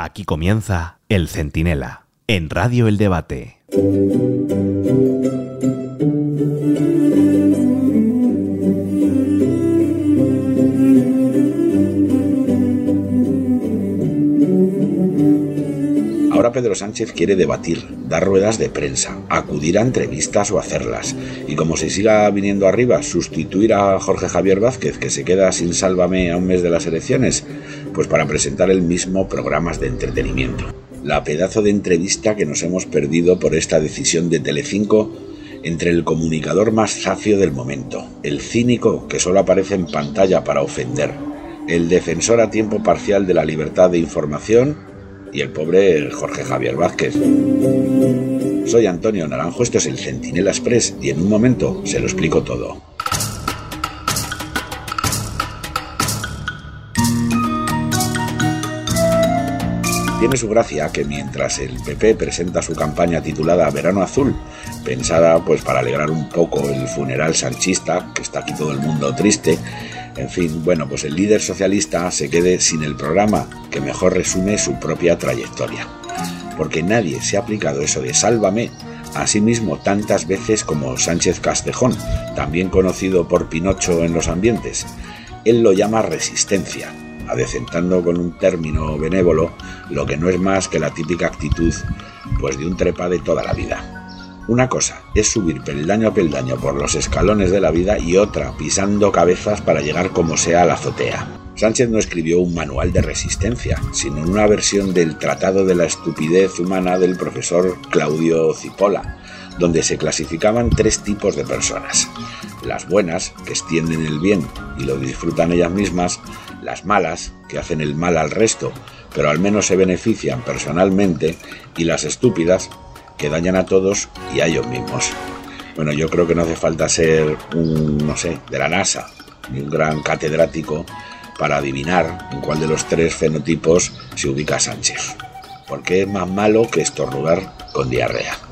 Aquí comienza El Centinela, en Radio El Debate. Ahora Pedro Sánchez quiere debatir, dar ruedas de prensa, acudir a entrevistas o hacerlas. Y como se siga viniendo arriba, sustituir a Jorge Javier Vázquez, que se queda sin sálvame a un mes de las elecciones, pues para presentar el mismo programas de entretenimiento. La pedazo de entrevista que nos hemos perdido por esta decisión de Telecinco entre el comunicador más zafio del momento, el cínico que solo aparece en pantalla para ofender, el defensor a tiempo parcial de la libertad de información y el pobre Jorge Javier Vázquez. Soy Antonio Naranjo, esto es el Centinela Express y en un momento se lo explico todo. Tiene su gracia que mientras el PP presenta su campaña titulada Verano Azul, pensada pues para alegrar un poco el funeral sanchista, que está aquí todo el mundo triste, en fin, bueno, pues el líder socialista se quede sin el programa que mejor resume su propia trayectoria. Porque nadie se ha aplicado eso de sálvame a sí mismo tantas veces como Sánchez Castejón, también conocido por Pinocho en los ambientes. Él lo llama resistencia, adecentando con un término benévolo lo que no es más que la típica actitud pues de un trepa de toda la vida. Una cosa es subir peldaño a peldaño por los escalones de la vida y otra pisando cabezas para llegar como sea a la azotea. Sánchez no escribió un manual de resistencia, sino una versión del Tratado de la Estupidez Humana del profesor Claudio Cipolla, donde se clasificaban tres tipos de personas. Las buenas, que extienden el bien y lo disfrutan ellas mismas, las malas, que hacen el mal al resto, pero al menos se benefician personalmente, y las estúpidas, que dañan a todos y a ellos mismos. Bueno, yo creo que no hace falta ser un, no sé, de la NASA, ni un gran catedrático para adivinar en cuál de los tres fenotipos se ubica Sánchez. Porque es más malo que estornudar con diarrea.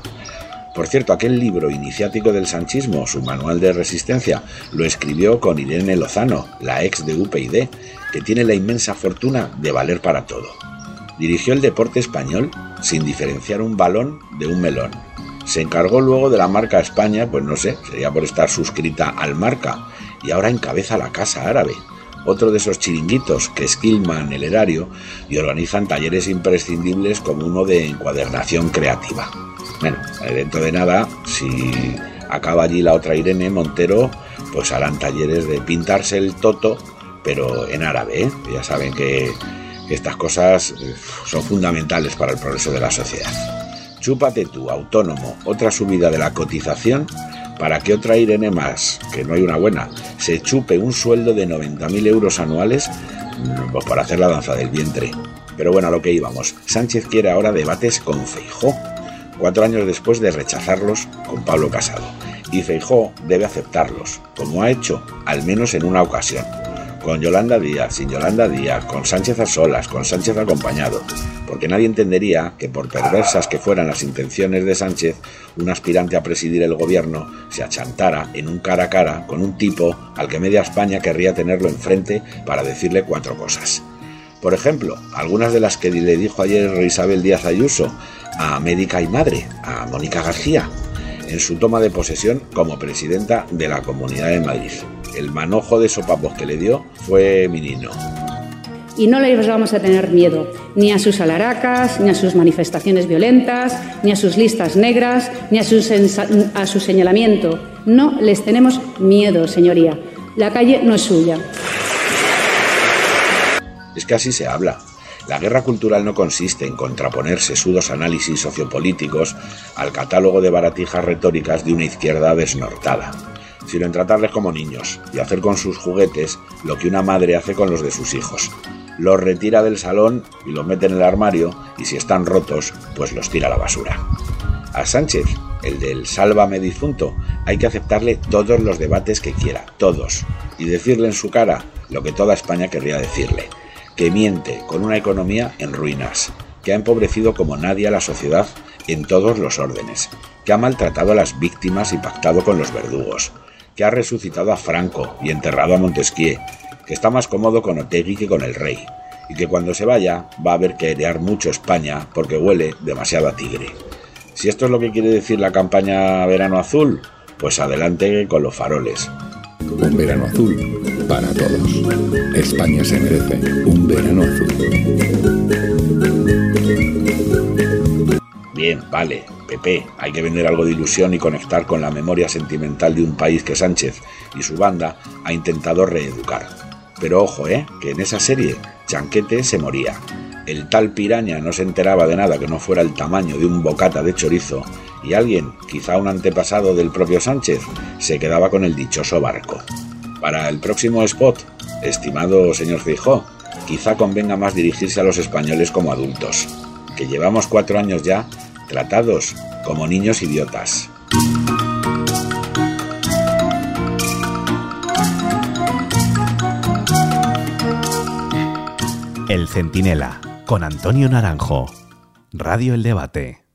Por cierto, aquel libro iniciático del sanchismo, su manual de resistencia, lo escribió con Irene Lozano, la ex de UPyD, que tiene la inmensa fortuna de valer para todo. Dirigió el deporte español sin diferenciar un balón de un melón. Se encargó luego de la marca España, pues no sé, sería por estar suscrita al marca, y ahora encabeza la Casa Árabe, otro de esos chiringuitos que esquilman el erario y organizan talleres imprescindibles como uno de encuadernación creativa. Bueno, dentro de nada, si acaba allí la otra Irene Montero, pues harán talleres de pintarse el toto, pero en árabe, ¿eh? ya saben que estas cosas eh, son fundamentales para el progreso de la sociedad. Chúpate tú, autónomo, otra subida de la cotización para que otra Irene más, que no hay una buena, se chupe un sueldo de 90.000 euros anuales mm, pues para hacer la danza del vientre. Pero bueno, a lo que íbamos. Sánchez quiere ahora debates con Feijó, cuatro años después de rechazarlos con Pablo Casado. Y Feijó debe aceptarlos, como ha hecho, al menos en una ocasión con Yolanda Díaz, sin Yolanda Díaz, con Sánchez a solas, con Sánchez acompañado, porque nadie entendería que por perversas que fueran las intenciones de Sánchez, un aspirante a presidir el gobierno se achantara en un cara a cara con un tipo al que media España querría tenerlo enfrente para decirle cuatro cosas. Por ejemplo, algunas de las que le dijo ayer Isabel Díaz Ayuso a médica y madre, a Mónica García, en su toma de posesión como presidenta de la Comunidad de Madrid el manojo de sopapos que le dio fue minino. Y no les vamos a tener miedo, ni a sus alaracas, ni a sus manifestaciones violentas, ni a sus listas negras, ni a su señalamiento. No les tenemos miedo, señoría. La calle no es suya. Es que así se habla. La guerra cultural no consiste en contraponer sesudos análisis sociopolíticos al catálogo de baratijas retóricas de una izquierda desnortada sino en tratarles como niños y hacer con sus juguetes lo que una madre hace con los de sus hijos. Los retira del salón y los mete en el armario y si están rotos, pues los tira a la basura. A Sánchez, el del sálvame difunto, hay que aceptarle todos los debates que quiera, todos, y decirle en su cara lo que toda España querría decirle, que miente con una economía en ruinas, que ha empobrecido como nadie a la sociedad en todos los órdenes, que ha maltratado a las víctimas y pactado con los verdugos, que ha resucitado a Franco y enterrado a Montesquieu, que está más cómodo con Otegui que con el rey, y que cuando se vaya va a haber que airear mucho España porque huele demasiado a tigre. Si esto es lo que quiere decir la campaña Verano Azul, pues adelante con los faroles. Un verano azul para todos. España se merece un verano azul. Bien, vale, Pepe, hay que vender algo de ilusión y conectar con la memoria sentimental de un país que Sánchez y su banda ha intentado reeducar. Pero ojo, ¿eh? Que en esa serie Chanquete se moría. El tal piraña no se enteraba de nada que no fuera el tamaño de un bocata de chorizo y alguien, quizá un antepasado del propio Sánchez, se quedaba con el dichoso barco. Para el próximo spot, estimado señor Fijó, quizá convenga más dirigirse a los españoles como adultos, que llevamos cuatro años ya tratados como niños idiotas. El Centinela, con Antonio Naranjo. Radio El Debate.